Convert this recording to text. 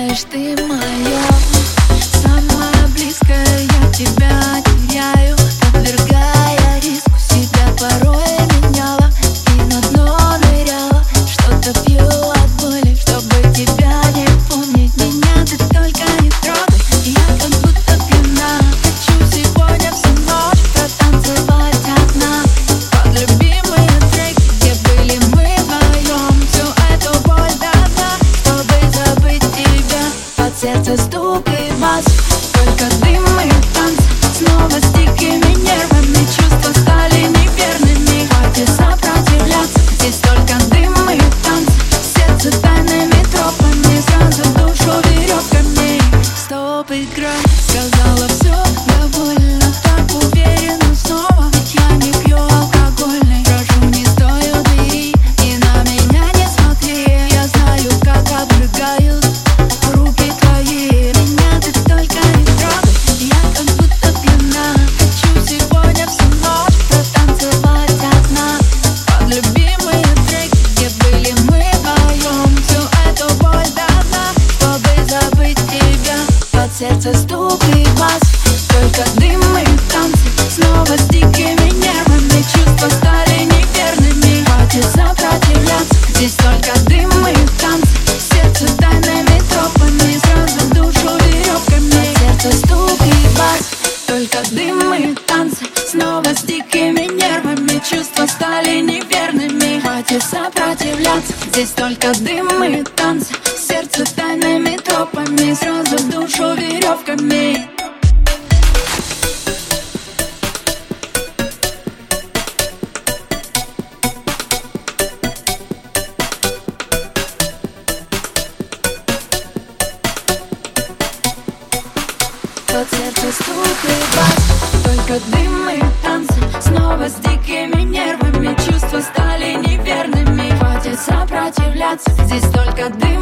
знаешь, ты моя. сердце стук и мозг сердце стук и бас Только дым и танцы. Снова с дикими нервами Чувства стали неверными. Хватит сопротивляться Здесь только дым и танцы. Сердце тайными тропами Сразу душу веревками Сердце стук и бас Только дым и танцы. Снова с дикими нервами Чувства стали неверными. Хватит сопротивляться Здесь только дым и танцы. бьет сердце стук и бас. Только дым и танцы Снова с дикими нервами. Чувства стали неверными. Хватит сопротивляться. Здесь только дым